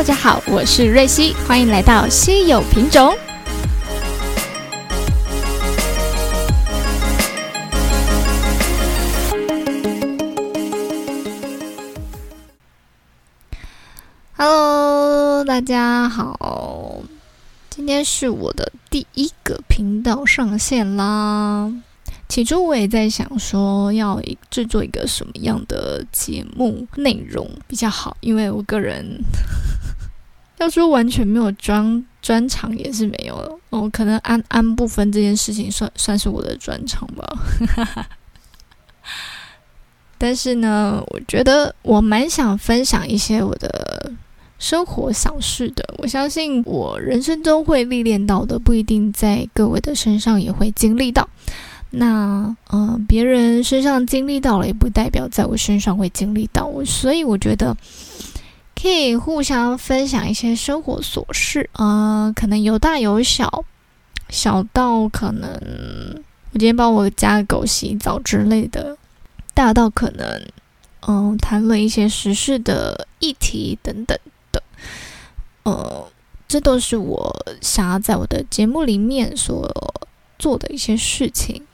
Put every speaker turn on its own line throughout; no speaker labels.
大家好，我是瑞希，欢迎来到稀有品种。Hello，大家好，今天是我的第一个频道上线啦。起初我也在想说，要制作一个什么样的节目内容比较好，因为我个人要说完全没有专专长也是没有哦，可能安安不分这件事情算算是我的专长吧。但是呢，我觉得我蛮想分享一些我的生活小事的。我相信我人生中会历练到的，不一定在各位的身上也会经历到。那嗯，别人身上经历到了，也不代表在我身上会经历到。所以我觉得可以互相分享一些生活琐事啊，可能有大有小，小到可能我今天帮我家狗洗澡之类的，大到可能嗯谈论一些时事的议题等等的，呃，这都是我想要在我的节目里面所做的一些事情。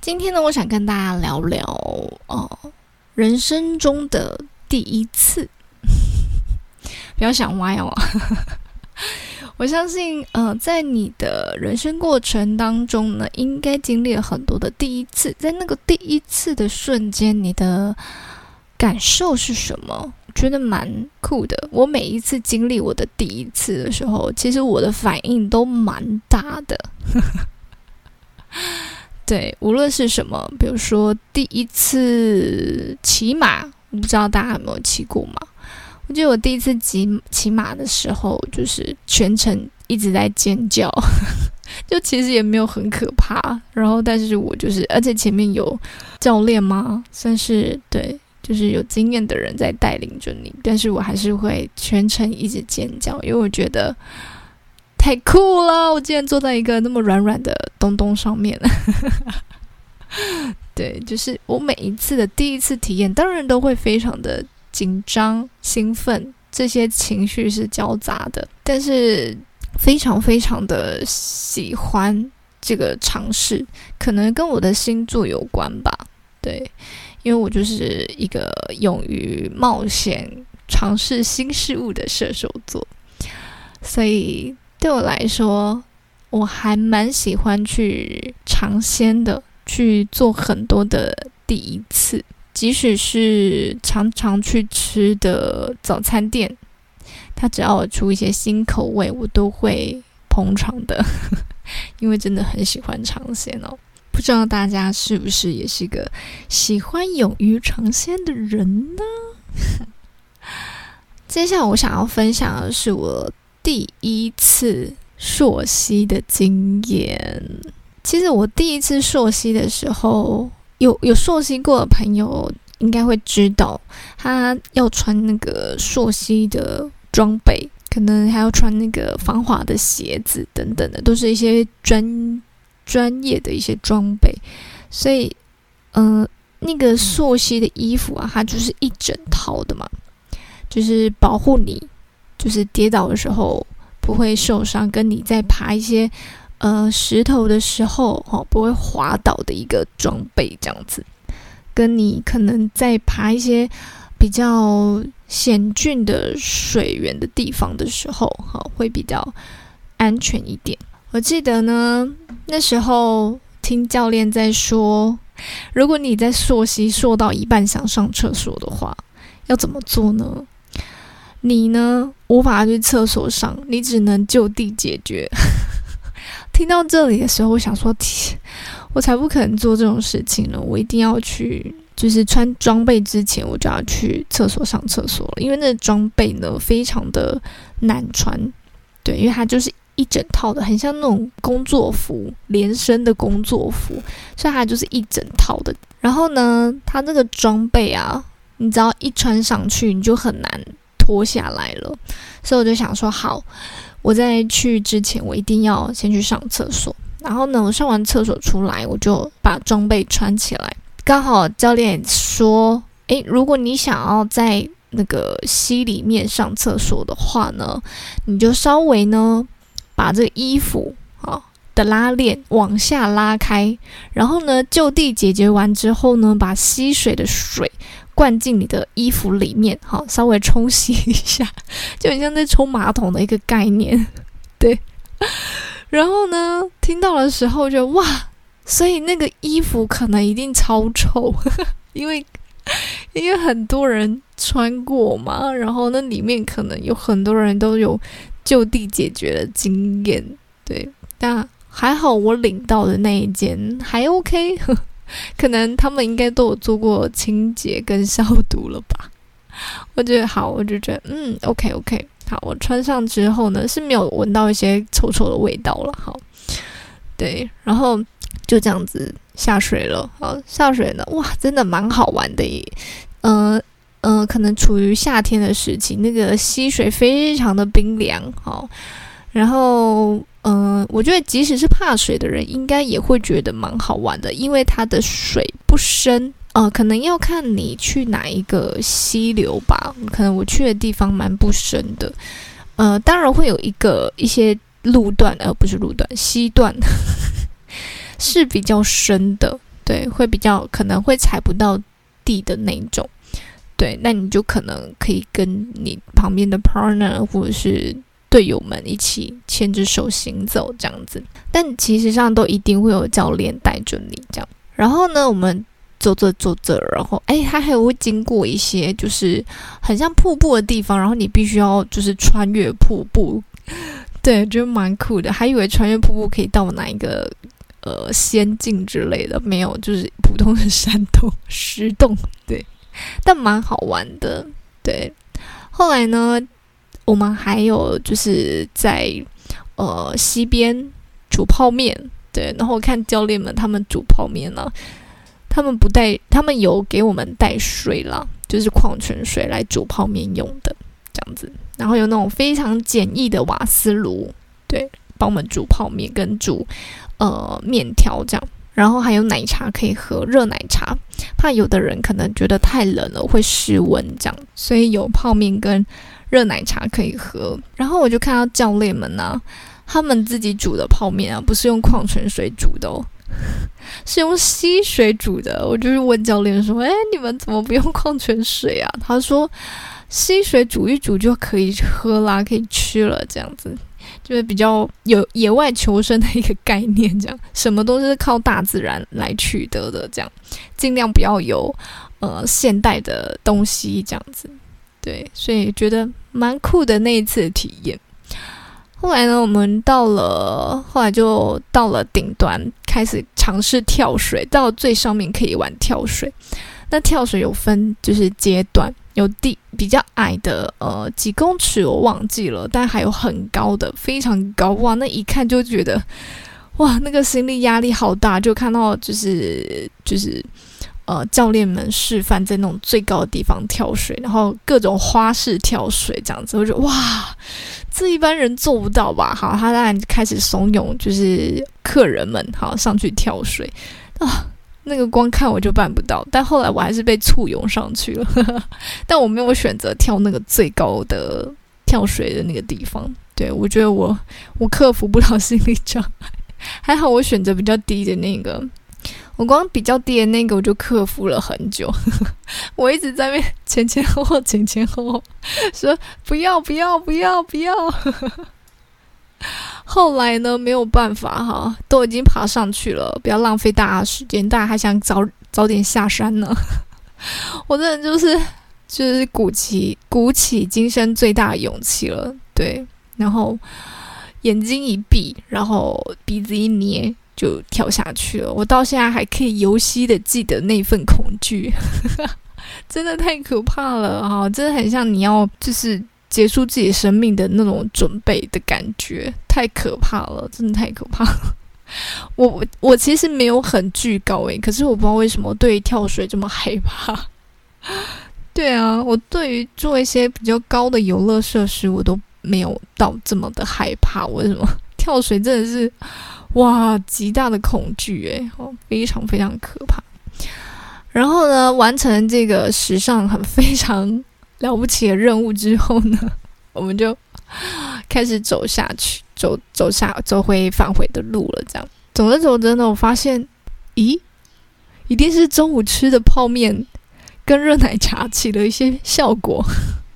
今天呢，我想跟大家聊聊哦，人生中的第一次。不要想歪哦，我相信，呃，在你的人生过程当中呢，应该经历了很多的第一次。在那个第一次的瞬间，你的感受是什么？觉得蛮酷的。我每一次经历我的第一次的时候，其实我的反应都蛮大的。对，无论是什么，比如说第一次骑马，不知道大家有没有骑过马。我记得我第一次骑骑马的时候，就是全程一直在尖叫，就其实也没有很可怕。然后，但是我就是，而且前面有教练吗？算是对，就是有经验的人在带领着你，但是我还是会全程一直尖叫，因为我觉得。太酷了！我竟然坐在一个那么软软的东东上面。对，就是我每一次的第一次体验，当然都会非常的紧张、兴奋，这些情绪是交杂的。但是非常非常的喜欢这个尝试，可能跟我的星座有关吧。对，因为我就是一个勇于冒险、尝试新事物的射手座，所以。对我来说，我还蛮喜欢去尝鲜的，去做很多的第一次，即使是常常去吃的早餐店，他只要我出一些新口味，我都会捧场的，因为真的很喜欢尝鲜哦。不知道大家是不是也是个喜欢勇于尝鲜的人呢？接下来我想要分享的是我。第一次溯溪的经验，其实我第一次溯溪的时候，有有溯溪过的朋友应该会知道，他要穿那个溯溪的装备，可能还要穿那个防滑的鞋子等等的，都是一些专专业的一些装备。所以，嗯，那个溯溪的衣服啊，它就是一整套的嘛，就是保护你。就是跌倒的时候不会受伤，跟你在爬一些呃石头的时候哈不会滑倒的一个装备，这样子，跟你可能在爬一些比较险峻的水源的地方的时候哈会比较安全一点。我记得呢那时候听教练在说，如果你在溯溪溯到一半想上厕所的话，要怎么做呢？你呢？无法去厕所上，你只能就地解决。听到这里的时候，我想说：天，我才不可能做这种事情呢！我一定要去，就是穿装备之前，我就要去厕所上厕所了。因为那个装备呢，非常的难穿。对，因为它就是一整套的，很像那种工作服，连身的工作服，所以它就是一整套的。然后呢，它那个装备啊，你只要一穿上去，你就很难。脱下来了，所以我就想说，好，我在去之前，我一定要先去上厕所。然后呢，我上完厕所出来，我就把装备穿起来。刚好教练说，诶，如果你想要在那个溪里面上厕所的话呢，你就稍微呢把这个衣服啊的拉链往下拉开，然后呢就地解决完之后呢，把溪水的水灌进你的衣服里面，好，稍微冲洗一下，就很像在冲马桶的一个概念，对。然后呢，听到的时候就哇，所以那个衣服可能一定超臭，因为因为很多人穿过嘛，然后那里面可能有很多人都有就地解决的经验，对，但还好我领到的那一件还 OK，可能他们应该都有做过清洁跟消毒了吧，我觉得好，我就觉得嗯，OK OK。好，我穿上之后呢，是没有闻到一些臭臭的味道了。好，对，然后就这样子下水了。好，下水呢，哇，真的蛮好玩的耶。嗯嗯，可能处于夏天的时期，那个溪水非常的冰凉。好，然后嗯，我觉得即使是怕水的人，应该也会觉得蛮好玩的，因为它的水不深。呃，可能要看你去哪一个溪流吧。可能我去的地方蛮不深的，呃，当然会有一个一些路段，而不是路段，溪段 是比较深的，对，会比较可能会踩不到地的那种，对，那你就可能可以跟你旁边的 partner 或者是队友们一起牵着手行走这样子，但其实上都一定会有教练带着你这样。然后呢，我们。走着走着，然后哎，它还会经过一些就是很像瀑布的地方，然后你必须要就是穿越瀑布，对，就蛮酷的。还以为穿越瀑布可以到哪一个呃仙境之类的，没有，就是普通的山洞、石洞，对，但蛮好玩的。对，后来呢，我们还有就是在呃溪边煮泡面，对，然后我看教练们他们煮泡面呢。他们不带，他们有给我们带水啦，就是矿泉水来煮泡面用的这样子。然后有那种非常简易的瓦斯炉，对，帮我们煮泡面跟煮呃面条这样。然后还有奶茶可以喝，热奶茶，怕有的人可能觉得太冷了会失温这样，所以有泡面跟热奶茶可以喝。然后我就看到教练们呢，他们自己煮的泡面啊，不是用矿泉水煮的哦。是用溪水煮的，我就是问教练说：“哎，你们怎么不用矿泉水啊？”他说：“溪水煮一煮就可以喝啦，可以吃了。”这样子就是比较有野外求生的一个概念，这样什么都是靠大自然来取得的，这样尽量不要有呃现代的东西，这样子对，所以觉得蛮酷的那一次体验。后来呢，我们到了，后来就到了顶端，开始尝试跳水。到最上面可以玩跳水。那跳水有分就是阶段，有地比较矮的，呃，几公尺我忘记了，但还有很高的，非常高哇！那一看就觉得，哇，那个心理压力好大，就看到就是就是。呃，教练们示范在那种最高的地方跳水，然后各种花式跳水这样子，我觉得哇，这一般人做不到吧？好，他当然开始怂恿，就是客人们好上去跳水啊。那个光看我就办不到，但后来我还是被簇拥上去了，但我没有选择跳那个最高的跳水的那个地方。对我觉得我我克服不了心理障碍，还好我选择比较低的那个。我光比较低的那个，我就克服了很久。我一直在面前前后后、前前后后说不要、不要、不要、不要。后来呢，没有办法哈，都已经爬上去了，不要浪费大家时间。大家还想早早点下山呢。我真的就是就是鼓起鼓起今生最大的勇气了，对，然后眼睛一闭，然后鼻子一捏。就跳下去了，我到现在还可以游戏的记得那份恐惧，真的太可怕了哈！真的很像你要就是结束自己生命的那种准备的感觉，太可怕了，真的太可怕。我我我其实没有很惧高诶，可是我不知道为什么对跳水这么害怕。对啊，我对于做一些比较高的游乐设施，我都没有到这么的害怕。为什么跳水真的是？哇，极大的恐惧诶，哦，非常非常可怕。然后呢，完成这个史上很非常了不起的任务之后呢，我们就开始走下去，走走下走回返回的路了。这样走着走着呢，我发现，咦，一定是中午吃的泡面跟热奶茶起了一些效果，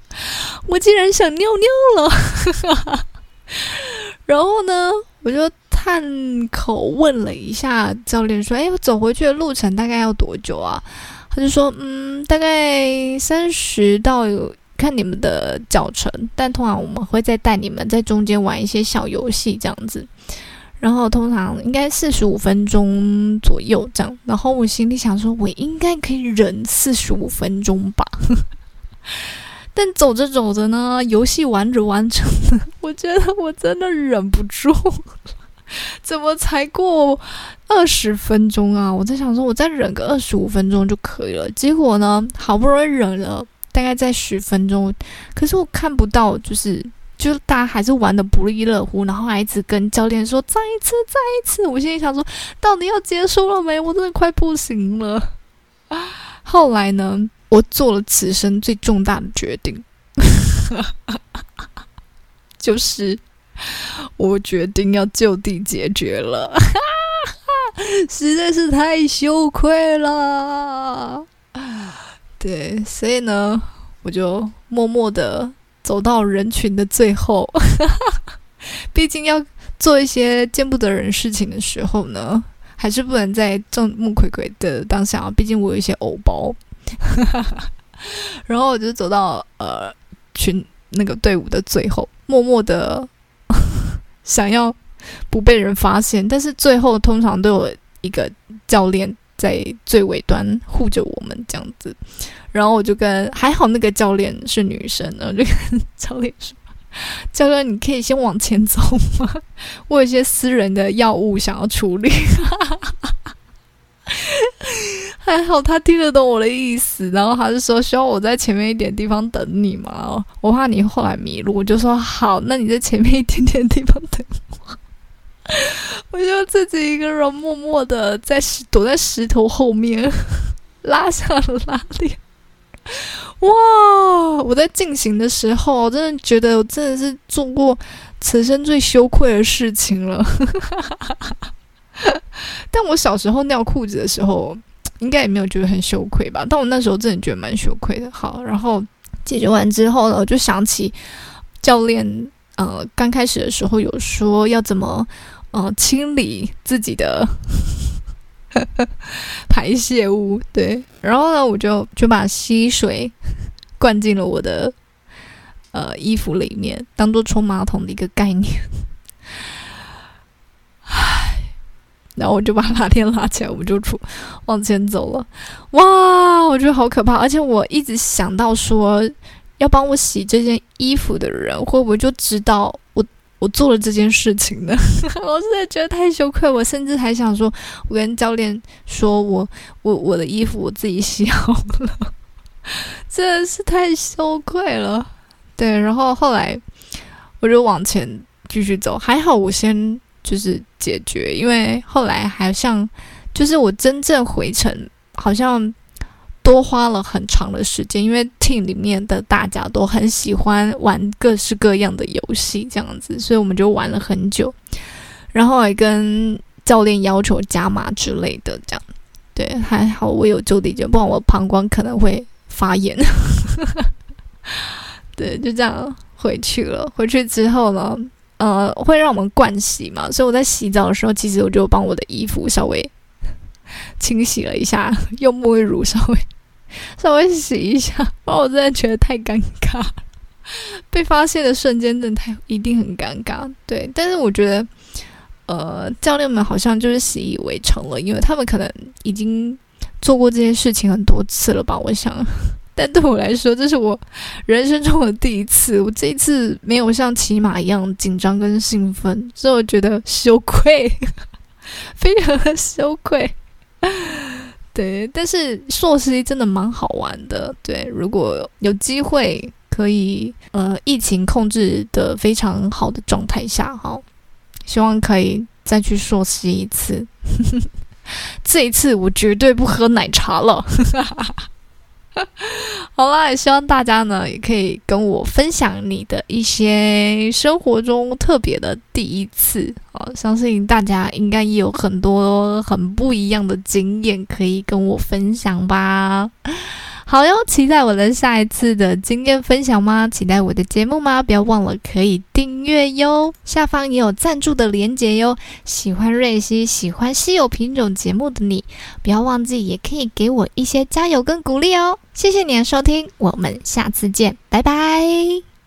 我竟然想尿尿了。然后呢，我就探口问了一下教练，说：“哎，我走回去的路程大概要多久啊？”他就说：“嗯，大概三十到看你们的脚程，但通常我们会再带你们在中间玩一些小游戏这样子。然后通常应该四十五分钟左右这样。然后我心里想说，我应该可以忍四十五分钟吧。但走着走着呢，游戏玩着玩着，我觉得我真的忍不住。” 怎么才过二十分钟啊？我在想说，我再忍个二十五分钟就可以了。结果呢，好不容易忍了大概在十分钟，可是我看不到，就是就大家还是玩的不亦乐乎，然后还一直跟教练说再一次，再一次。我心里想说，到底要结束了没？我真的快不行了。后来呢，我做了此生最重大的决定，就是。我决定要就地解决了，实在是太羞愧了。对，所以呢，我就默默的走到人群的最后。毕竟要做一些见不得人事情的时候呢，还是不能在众目睽睽的当下。啊毕竟我有一些偶包。然后我就走到呃群那个队伍的最后，默默的。想要不被人发现，但是最后通常都有一个教练在最尾端护着我们这样子。然后我就跟还好那个教练是女生，然后就跟教练说：“ 教练，你可以先往前走吗？我有一些私人的药物想要处理。”还好他听得懂我的意思，然后他就说需要我在前面一点地方等你嘛，我怕你后来迷路，我就说好，那你在前面一点点地方等我。我就自己一个人默默的在石躲在石头后面，拉下了拉链。哇！我在进行的时候，我真的觉得我真的是做过此生最羞愧的事情了。但我小时候尿裤子的时候，应该也没有觉得很羞愧吧？但我那时候真的觉得蛮羞愧的。好，然后解决完之后呢，我就想起教练呃刚开始的时候有说要怎么呃清理自己的 排泄物，对。然后呢，我就就把溪水灌进了我的呃衣服里面，当做冲马桶的一个概念。然后我就把拉链拉起来，我们就出往前走了。哇，我觉得好可怕！而且我一直想到说，要帮我洗这件衣服的人会不会就知道我我做了这件事情呢？我真的觉得太羞愧，我甚至还想说，我跟教练说我我我的衣服我自己洗好了，真的是太羞愧了。对，然后后来我就往前继续走，还好我先。就是解决，因为后来好像就是我真正回程，好像多花了很长的时间，因为 team 里面的大家都很喜欢玩各式各样的游戏，这样子，所以我们就玩了很久，然后还跟教练要求加码之类的，这样对，还好我有就地解不然我膀胱可能会发炎。对，就这样回去了。回去之后呢？呃，会让我们灌洗嘛？所以我在洗澡的时候，其实我就帮我的衣服稍微 清洗了一下，用沐浴乳稍微 稍微洗一下，不然我真的觉得太尴尬。被发现的瞬间真的太一定很尴尬。对，但是我觉得，呃，教练们好像就是习以为常了，因为他们可能已经做过这件事情很多次了吧？我想。但对我来说，这是我人生中的第一次。我这一次没有像骑马一样紧张跟兴奋，所以我觉得羞愧，非常的羞愧。对，但是硕士真的蛮好玩的。对，如果有机会可以，呃，疫情控制的非常好的状态下，哈，希望可以再去硕士一次。这一次我绝对不喝奶茶了。好啦，也希望大家呢也可以跟我分享你的一些生活中特别的第一次哦，相信大家应该也有很多很不一样的经验可以跟我分享吧。好哟，期待我的下一次的经验分享吗？期待我的节目吗？不要忘了可以订阅哟，下方也有赞助的连接哟。喜欢瑞希、喜欢稀有品种节目的你，不要忘记也可以给我一些加油跟鼓励哦。谢谢你的收听，我们下次见，拜拜。